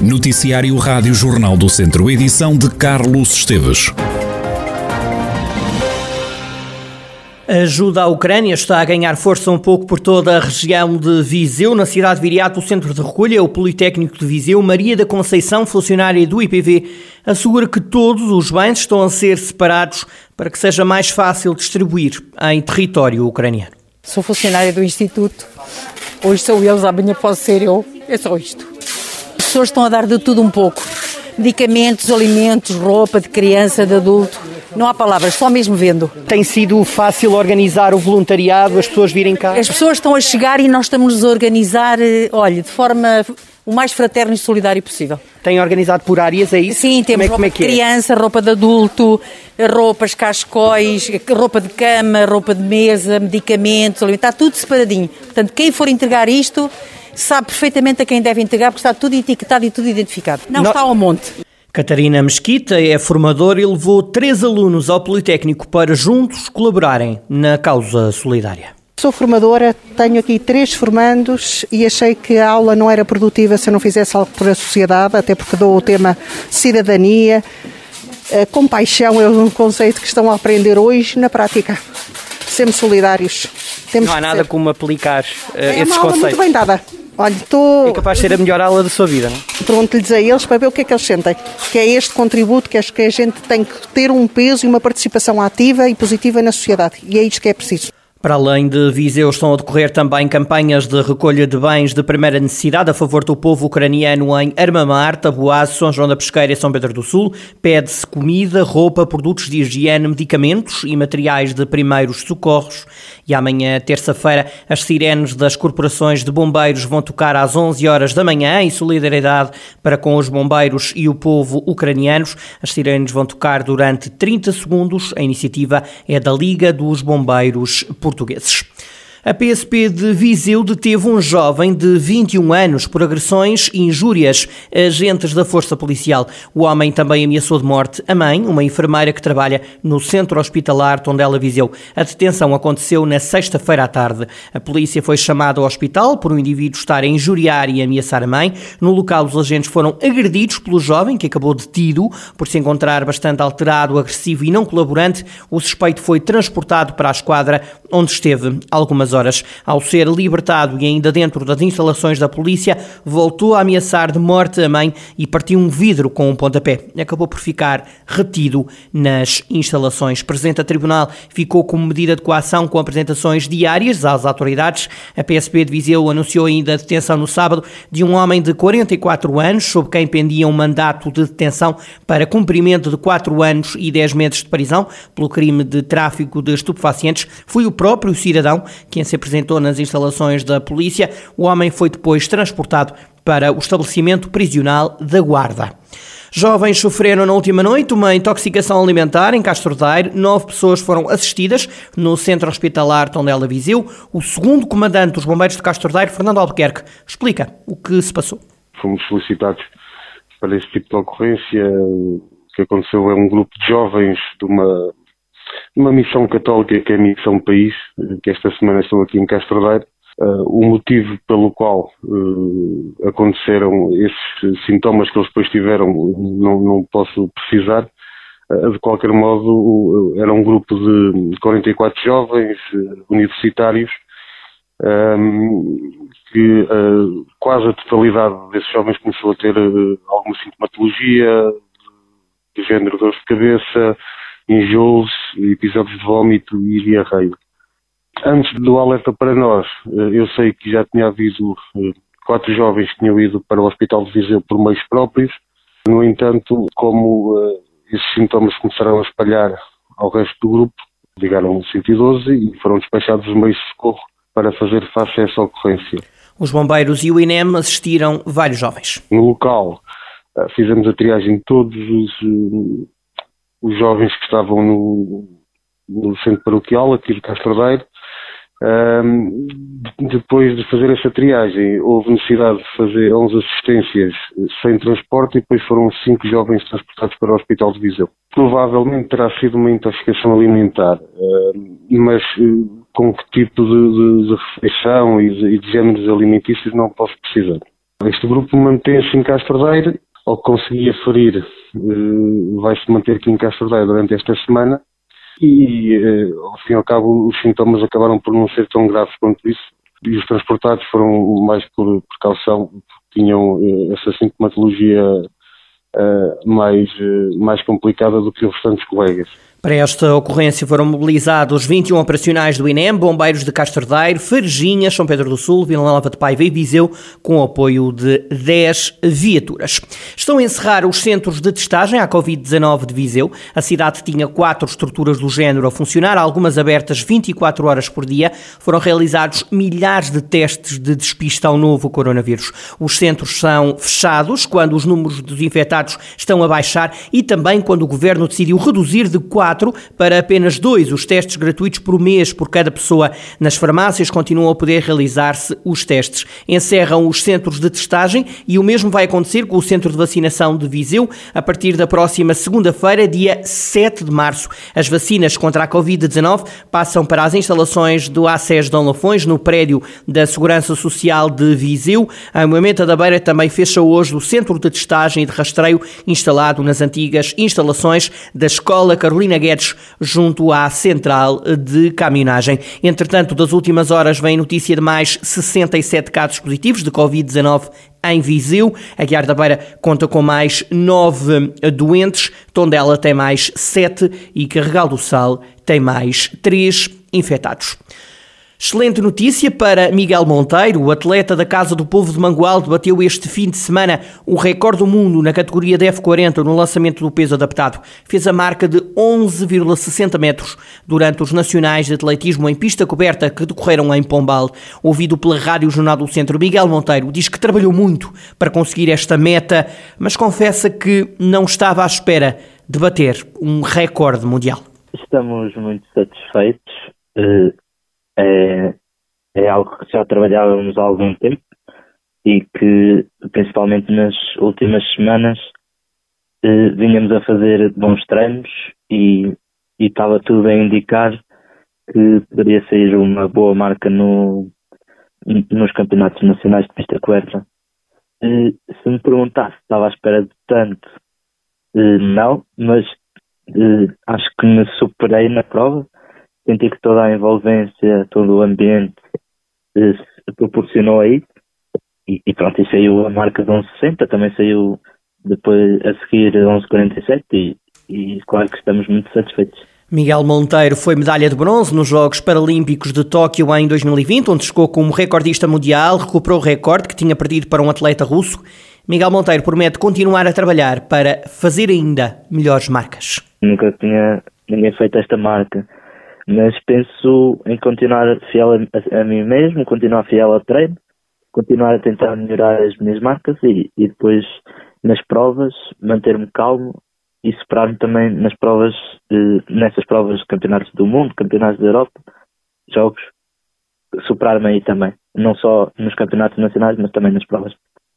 Noticiário Rádio Jornal do Centro, edição de Carlos Esteves. A ajuda à Ucrânia está a ganhar força um pouco por toda a região de Viseu. Na cidade de Viriato, o centro de recolha, o Politécnico de Viseu, Maria da Conceição, funcionária do IPV, assegura que todos os bens estão a ser separados para que seja mais fácil distribuir em território ucraniano. Sou funcionária do Instituto. Hoje são eles, amanhã posso ser eu. É só isto. As pessoas estão a dar de tudo um pouco. Medicamentos, alimentos, roupa de criança, de adulto. Não há palavras, só mesmo vendo. Tem sido fácil organizar o voluntariado, as pessoas virem cá? As pessoas estão a chegar e nós estamos a organizar, eh, olha, de forma o mais fraterno e solidário possível. Tem organizado por áreas, é isso? Sim, temos como é, roupa como é de criança, roupa de adulto, roupas, cascóis, roupa de cama, roupa de mesa, medicamentos, está tudo separadinho. Portanto, quem for entregar isto sabe perfeitamente a quem deve entregar, porque está tudo etiquetado e tudo identificado. Não, Não... está ao monte. Catarina Mesquita é formadora e levou três alunos ao Politécnico para juntos colaborarem na causa solidária. Sou formadora, tenho aqui três formandos e achei que a aula não era produtiva se eu não fizesse algo por a sociedade, até porque dou o tema cidadania. A compaixão é um conceito que estão a aprender hoje na prática. Sermos solidários. Temos não há nada ser. como aplicar uh, é esses uma conceitos. muito bem dada. Olha, estou... É capaz de ser a melhor aula da sua vida, não é? Pergunto-lhes a eles para ver o que é que eles sentem. Que é este contributo que acho que a gente tem que ter um peso e uma participação ativa e positiva na sociedade. E é isto que é preciso. Para além de Viseu, estão a decorrer também campanhas de recolha de bens de primeira necessidade a favor do povo ucraniano em Armamar, Taboase, São João da Pesqueira e São Pedro do Sul. Pede-se comida, roupa, produtos de higiene, medicamentos e materiais de primeiros socorros. E amanhã, terça-feira, as sirenes das corporações de bombeiros vão tocar às 11 horas da manhã em solidariedade para com os bombeiros e o povo ucranianos. As sirenes vão tocar durante 30 segundos. A iniciativa é da Liga dos Bombeiros Portugueses. A PSP de Viseu deteve um jovem de 21 anos por agressões e injúrias a agentes da Força Policial. O homem também ameaçou de morte a mãe, uma enfermeira que trabalha no centro hospitalar Tondela Viseu. A detenção aconteceu na sexta-feira à tarde. A polícia foi chamada ao hospital por um indivíduo estar a injuriar e ameaçar a mãe. No local, os agentes foram agredidos pelo jovem, que acabou detido por se encontrar bastante alterado, agressivo e não colaborante. O suspeito foi transportado para a esquadra, onde esteve algumas horas. Ao ser libertado e ainda dentro das instalações da polícia, voltou a ameaçar de morte a mãe e partiu um vidro com um pontapé. Acabou por ficar retido nas instalações. Presente a tribunal ficou como medida de coação com apresentações diárias às autoridades. A PSP de Viseu anunciou ainda a detenção no sábado de um homem de 44 anos, sob quem pendia um mandato de detenção para cumprimento de 4 anos e 10 meses de prisão pelo crime de tráfico de estupefacientes. Foi o próprio cidadão que quem se apresentou nas instalações da polícia. O homem foi depois transportado para o estabelecimento prisional da Guarda. Jovens sofreram na última noite uma intoxicação alimentar em Castro Daire. Nove pessoas foram assistidas no centro hospitalar Tondela Viseu. O segundo comandante dos bombeiros de Castro Daire, Fernando Albuquerque, explica o que se passou. Fomos solicitados para esse tipo de ocorrência. O que aconteceu é um grupo de jovens de uma uma missão católica que é a Missão País, que esta semana estou aqui em Castro. Uh, o motivo pelo qual uh, aconteceram esses sintomas que eles depois tiveram não, não posso precisar. Uh, de qualquer modo, era um grupo de 44 jovens universitários um, que quase a totalidade desses jovens começou a ter alguma sintomatologia de género dor de cabeça, enjoos, episódios de vômito e diarreia. Antes do alerta para nós, eh, eu sei que já tinha havido eh, quatro jovens que tinham ido para o Hospital de Viseu por meios próprios. No entanto, como uh, esses sintomas começaram a espalhar ao resto do grupo, ligaram o 112 e foram despachados os meios de socorro para fazer face a essa ocorrência. Os bombeiros e o INEM assistiram vários jovens. No local, fizemos a triagem de todos os os jovens que estavam no, no centro paroquial aqui de Castrodeiro. Um, depois de fazer essa triagem, houve necessidade de fazer 11 assistências sem transporte e depois foram 5 jovens transportados para o Hospital de Viseu. Provavelmente terá sido uma intoxicação alimentar, mas uh, com que tipo de, de, de refeição e de, de géneros alimentícios não posso precisar. Este grupo mantém-se em Castordeiro, que conseguia ferir, eh, vai-se manter aqui em Castordeiro durante esta semana e, eh, ao fim e ao cabo, os sintomas acabaram por não ser tão graves quanto isso e os transportados foram mais por precaução, tinham eh, essa sintomatologia mais, mais complicada do que os restantes colegas. Para esta ocorrência foram mobilizados 21 operacionais do INEM, bombeiros de Castordeiro, Farginha, São Pedro do Sul, Vila Nova de Paiva e Viseu, com apoio de 10 viaturas. Estão a encerrar os centros de testagem à Covid-19 de Viseu. A cidade tinha quatro estruturas do género a funcionar, algumas abertas 24 horas por dia. Foram realizados milhares de testes de despista ao novo coronavírus. Os centros são fechados quando os números dos infectados estão a baixar e também quando o governo decidiu reduzir de 4 para apenas dois os testes gratuitos por mês por cada pessoa. Nas farmácias continuam a poder realizar-se os testes. Encerram os centros de testagem e o mesmo vai acontecer com o centro de vacinação de Viseu a partir da próxima segunda-feira, dia 7 de março. As vacinas contra a Covid-19 passam para as instalações do ACES Dom Lafões, no prédio da Segurança Social de Viseu. A Moimenta da Beira também fecha hoje o centro de testagem e de rastreio instalado nas antigas instalações da Escola Carolina Guedes, junto à central de caminhonagem. Entretanto, das últimas horas vem notícia de mais 67 casos positivos de Covid-19 em Viseu. A Guiar da Beira conta com mais 9 doentes, Tondela tem mais 7 e Carregal do Sal tem mais 3 infectados. Excelente notícia para Miguel Monteiro, o atleta da Casa do Povo de Mangualde, bateu este fim de semana o recorde do mundo na categoria de F40 no lançamento do peso adaptado. Fez a marca de 11,60 metros durante os nacionais de atletismo em pista coberta que decorreram em Pombal. Ouvido pela Rádio Jornal do Centro, Miguel Monteiro diz que trabalhou muito para conseguir esta meta, mas confessa que não estava à espera de bater um recorde mundial. Estamos muito satisfeitos. Uh é, é algo que já trabalhávamos há algum tempo e que, principalmente nas últimas semanas, eh, vinhamos a fazer bons treinos e, e estava tudo a indicar que poderia sair uma boa marca no, nos campeonatos nacionais de pista coberta. Eh, se me perguntasse se estava à espera de tanto, eh, não, mas eh, acho que me superei na prova senti que toda a envolvência, todo o ambiente eh, proporcionou aí e, e pronto, e saiu a marca de 11,60, também saiu depois a seguir 11,47 e, e claro que estamos muito satisfeitos. Miguel Monteiro foi medalha de bronze nos Jogos Paralímpicos de Tóquio em 2020, onde chegou como recordista mundial, recuperou o recorde que tinha perdido para um atleta russo. Miguel Monteiro promete continuar a trabalhar para fazer ainda melhores marcas. Nunca tinha ninguém feito esta marca mas penso em continuar fiel a, a, mim mesmo, continuar fiel ao treino, continuar a tentar melhorar as minhas marcas e, e depois nas provas manter-me calmo e superar-me também nas provas, nessas provas de campeonatos do mundo, campeonatos da Europa, jogos, superar-me aí também, não só nos campeonatos nacionais, mas também nas provas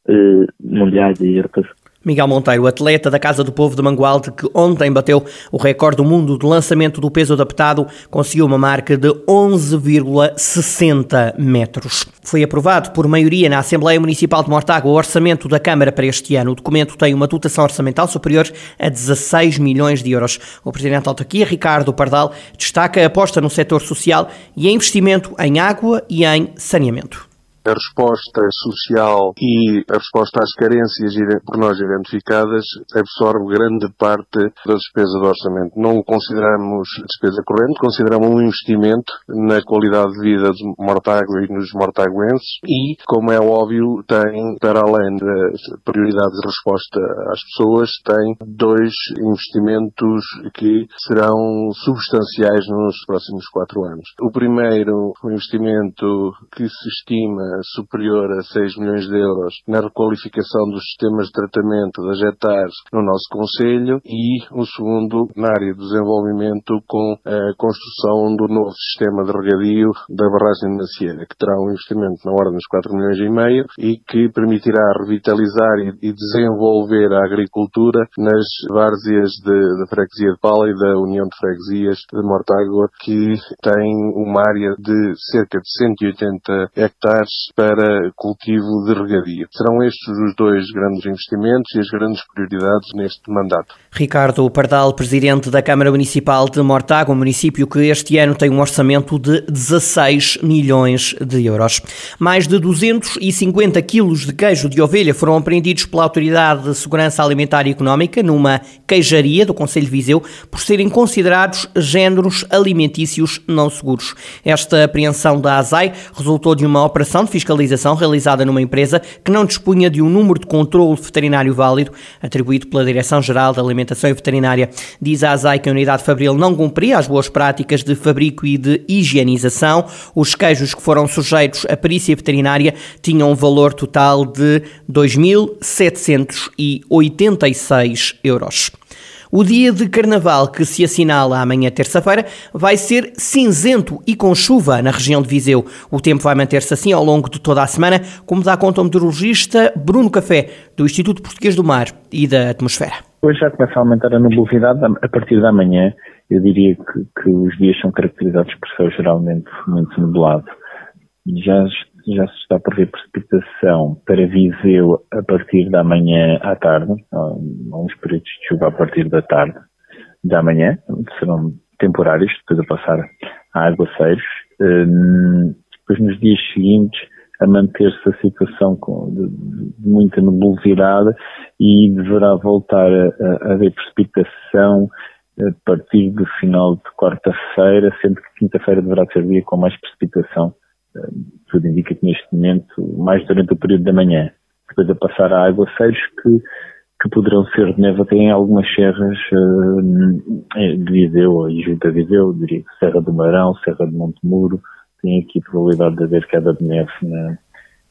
eh, mundiais e europeus. Miguel Monteiro, atleta da Casa do Povo de Mangualde, que ontem bateu o recorde do mundo de lançamento do peso adaptado, conseguiu uma marca de 11,60 metros. Foi aprovado por maioria na Assembleia Municipal de Mortágua o orçamento da Câmara para este ano. O documento tem uma dotação orçamental superior a 16 milhões de euros. O Presidente da Autarquia, Ricardo Pardal, destaca a aposta no setor social e investimento em água e em saneamento a resposta social e a resposta às carências por nós identificadas absorve grande parte da despesa do orçamento. Não o consideramos despesa corrente, consideramos um investimento na qualidade de vida dos mortágua e nos mortaguenses e, como é óbvio, tem, para além da prioridade de resposta às pessoas, tem dois investimentos que serão substanciais nos próximos quatro anos. O primeiro, um investimento que se estima superior a 6 milhões de euros na requalificação dos sistemas de tratamento das hectares no nosso Conselho e o segundo na área do desenvolvimento com a construção do novo sistema de regadio da barragem de Macieira, que terá um investimento na ordem dos 4 milhões e meio e que permitirá revitalizar e desenvolver a agricultura nas várzeas da freguesia de Pala e da União de Freguesias de Mortágua, que tem uma área de cerca de 180 hectares para cultivo de regadio. Serão estes os dois grandes investimentos e as grandes prioridades neste mandato. Ricardo Pardal, presidente da Câmara Municipal de Mortágua, município que este ano tem um orçamento de 16 milhões de euros. Mais de 250 quilos de queijo de ovelha foram apreendidos pela Autoridade de Segurança Alimentar e Económica numa queijaria do Conselho de Viseu por serem considerados géneros alimentícios não seguros. Esta apreensão da ASAI resultou de uma operação de fiscalização realizada numa empresa que não dispunha de um número de controle veterinário válido atribuído pela Direção-Geral da Alimentação e Veterinária. Diz a ASAI que a unidade Fabril não cumpria as boas práticas de fabrico e de higienização. Os queijos que foram sujeitos à perícia veterinária tinham um valor total de 2.786 euros. O dia de carnaval que se assinala amanhã, terça-feira, vai ser cinzento e com chuva na região de Viseu. O tempo vai manter-se assim ao longo de toda a semana, como dá conta o meteorologista Bruno Café, do Instituto Português do Mar e da Atmosfera. Hoje já começa a aumentar a nubosidade a partir da manhã. Eu diria que, que os dias são caracterizados por céu geralmente muito nublado. Já já se está a prever precipitação para Viseu a partir da manhã à tarde, uns períodos de chuva a partir da tarde da manhã, serão temporários, depois a passar a aguaceiros. Hum, depois nos dias seguintes a manter-se a situação de, muita nebulosidade e deverá voltar a, a haver precipitação a partir do final de quarta-feira, sendo que quinta-feira deverá ser dia com mais precipitação tudo indica que neste momento, mais durante o período da manhã, depois a passar a aguaceiros que, que poderão ser de neve até em algumas serras uh, de Viseu e junto a Viseu, diria que Serra do Marão, Serra de Montemuro, tem aqui a probabilidade de haver queda de neve na,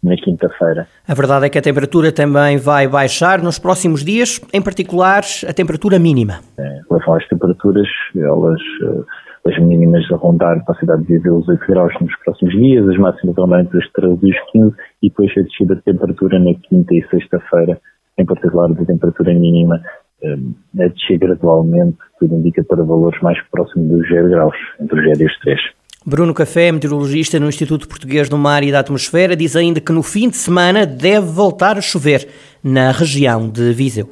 na quinta-feira. A verdade é que a temperatura também vai baixar nos próximos dias, em particular a temperatura mínima. É, em relação às temperaturas, elas uh, as mínimas a rondar para a cidade de Viseu os 8 graus nos próximos dias, as máximas a entre os 13 e os 15 e depois a descida de temperatura na quinta e sexta-feira, em particular da temperatura mínima, eh, a descer gradualmente, tudo indica para valores mais próximos dos 0 graus, entre os 0 e os 3. Bruno Café, meteorologista no Instituto Português do Mar e da Atmosfera, diz ainda que no fim de semana deve voltar a chover na região de Viseu.